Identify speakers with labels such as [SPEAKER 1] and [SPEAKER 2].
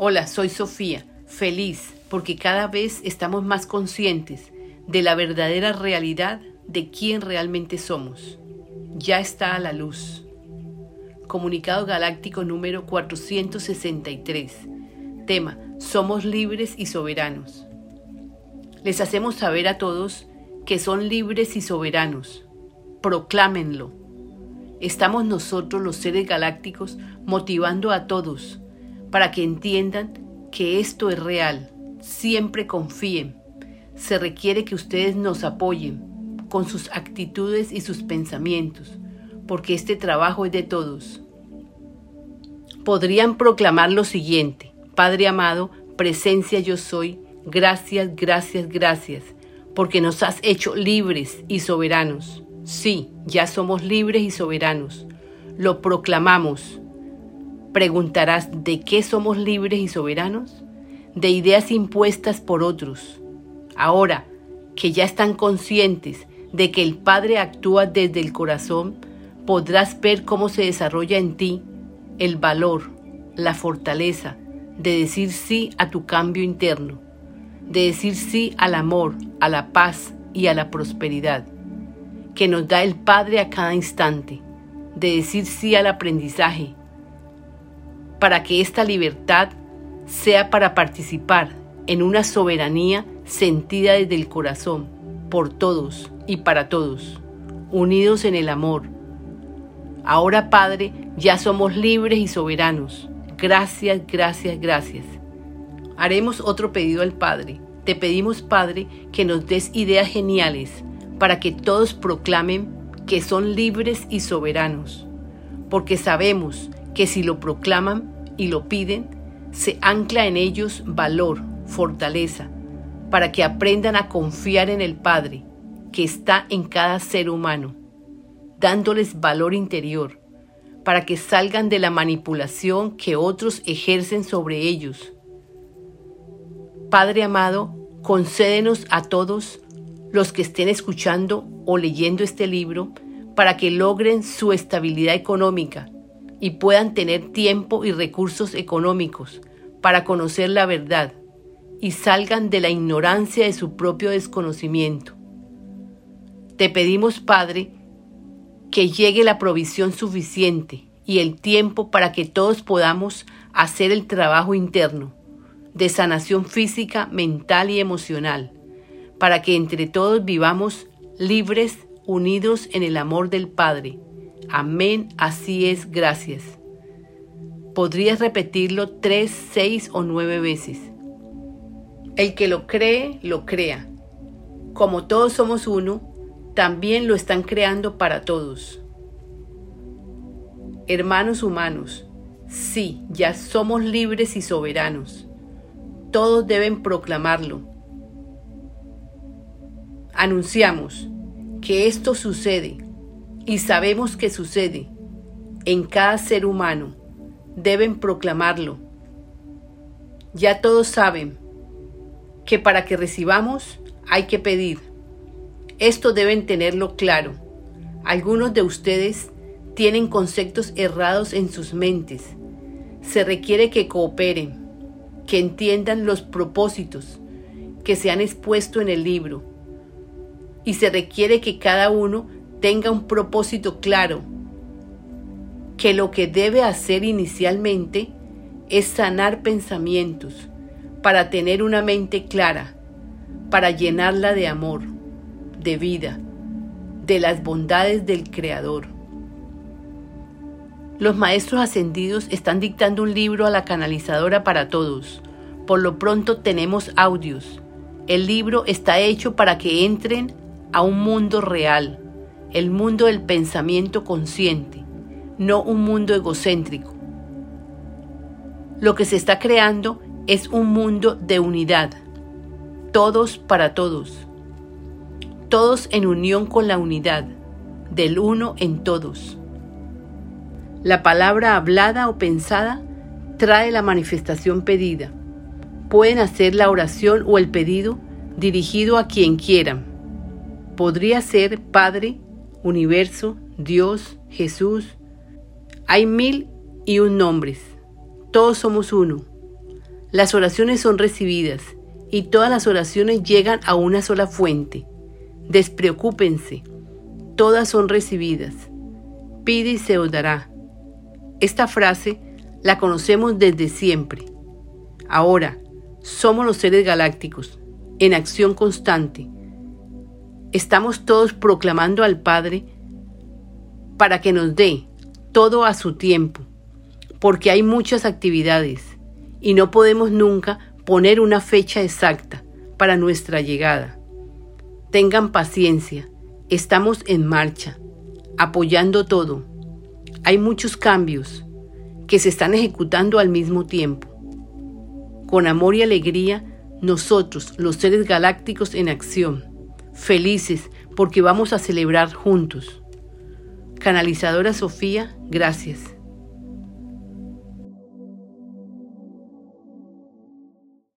[SPEAKER 1] Hola, soy Sofía, feliz porque cada vez estamos más conscientes de la verdadera realidad de quién realmente somos. Ya está a la luz. Comunicado Galáctico número 463. Tema, somos libres y soberanos. Les hacemos saber a todos que son libres y soberanos. Proclámenlo. Estamos nosotros los seres galácticos motivando a todos para que entiendan que esto es real. Siempre confíen. Se requiere que ustedes nos apoyen con sus actitudes y sus pensamientos, porque este trabajo es de todos. Podrían proclamar lo siguiente, Padre amado, presencia yo soy, gracias, gracias, gracias, porque nos has hecho libres y soberanos. Sí, ya somos libres y soberanos. Lo proclamamos. Preguntarás, ¿de qué somos libres y soberanos? De ideas impuestas por otros. Ahora que ya están conscientes de que el Padre actúa desde el corazón, podrás ver cómo se desarrolla en ti el valor, la fortaleza de decir sí a tu cambio interno, de decir sí al amor, a la paz y a la prosperidad que nos da el Padre a cada instante, de decir sí al aprendizaje, para que esta libertad sea para participar en una soberanía sentida desde el corazón, por todos y para todos, unidos en el amor. Ahora, Padre, ya somos libres y soberanos. Gracias, gracias, gracias. Haremos otro pedido al Padre. Te pedimos, Padre, que nos des ideas geniales para que todos proclamen que son libres y soberanos, porque sabemos que si lo proclaman y lo piden, se ancla en ellos valor, fortaleza, para que aprendan a confiar en el Padre que está en cada ser humano, dándoles valor interior, para que salgan de la manipulación que otros ejercen sobre ellos. Padre amado, concédenos a todos los que estén escuchando o leyendo este libro para que logren su estabilidad económica y puedan tener tiempo y recursos económicos para conocer la verdad y salgan de la ignorancia de su propio desconocimiento. Te pedimos, Padre, que llegue la provisión suficiente y el tiempo para que todos podamos hacer el trabajo interno de sanación física, mental y emocional, para que entre todos vivamos libres, unidos en el amor del Padre. Amén, así es, gracias. Podrías repetirlo tres, seis o nueve veces. El que lo cree, lo crea. Como todos somos uno, también lo están creando para todos. Hermanos humanos, sí, ya somos libres y soberanos. Todos deben proclamarlo. Anunciamos que esto sucede y sabemos que sucede en cada ser humano. Deben proclamarlo. Ya todos saben que para que recibamos hay que pedir. Esto deben tenerlo claro. Algunos de ustedes tienen conceptos errados en sus mentes. Se requiere que cooperen, que entiendan los propósitos que se han expuesto en el libro. Y se requiere que cada uno tenga un propósito claro, que lo que debe hacer inicialmente es sanar pensamientos, para tener una mente clara, para llenarla de amor, de vida, de las bondades del Creador. Los maestros ascendidos están dictando un libro a la canalizadora para todos. Por lo pronto tenemos audios. El libro está hecho para que entren a un mundo real, el mundo del pensamiento consciente, no un mundo egocéntrico. Lo que se está creando es un mundo de unidad, todos para todos, todos en unión con la unidad, del uno en todos. La palabra hablada o pensada trae la manifestación pedida. Pueden hacer la oración o el pedido dirigido a quien quieran. Podría ser Padre, Universo, Dios, Jesús. Hay mil y un nombres. Todos somos uno Las oraciones son recibidas y todas las oraciones llegan a una sola fuente. Despreocúpense, todas son recibidas. Pide y se os dará. Esta frase la conocemos desde siempre. Ahora, somos los seres galácticos, en acción constante. Estamos todos proclamando al Padre para que nos dé todo a su tiempo, porque hay muchas actividades y no podemos nunca poner una fecha exacta para nuestra llegada. Tengan paciencia, estamos en marcha, apoyando todo. Hay muchos cambios que se están ejecutando al mismo tiempo. Con amor y alegría, nosotros, los seres galácticos en acción, felices porque vamos a celebrar juntos. Canalizadora Sofía, gracias.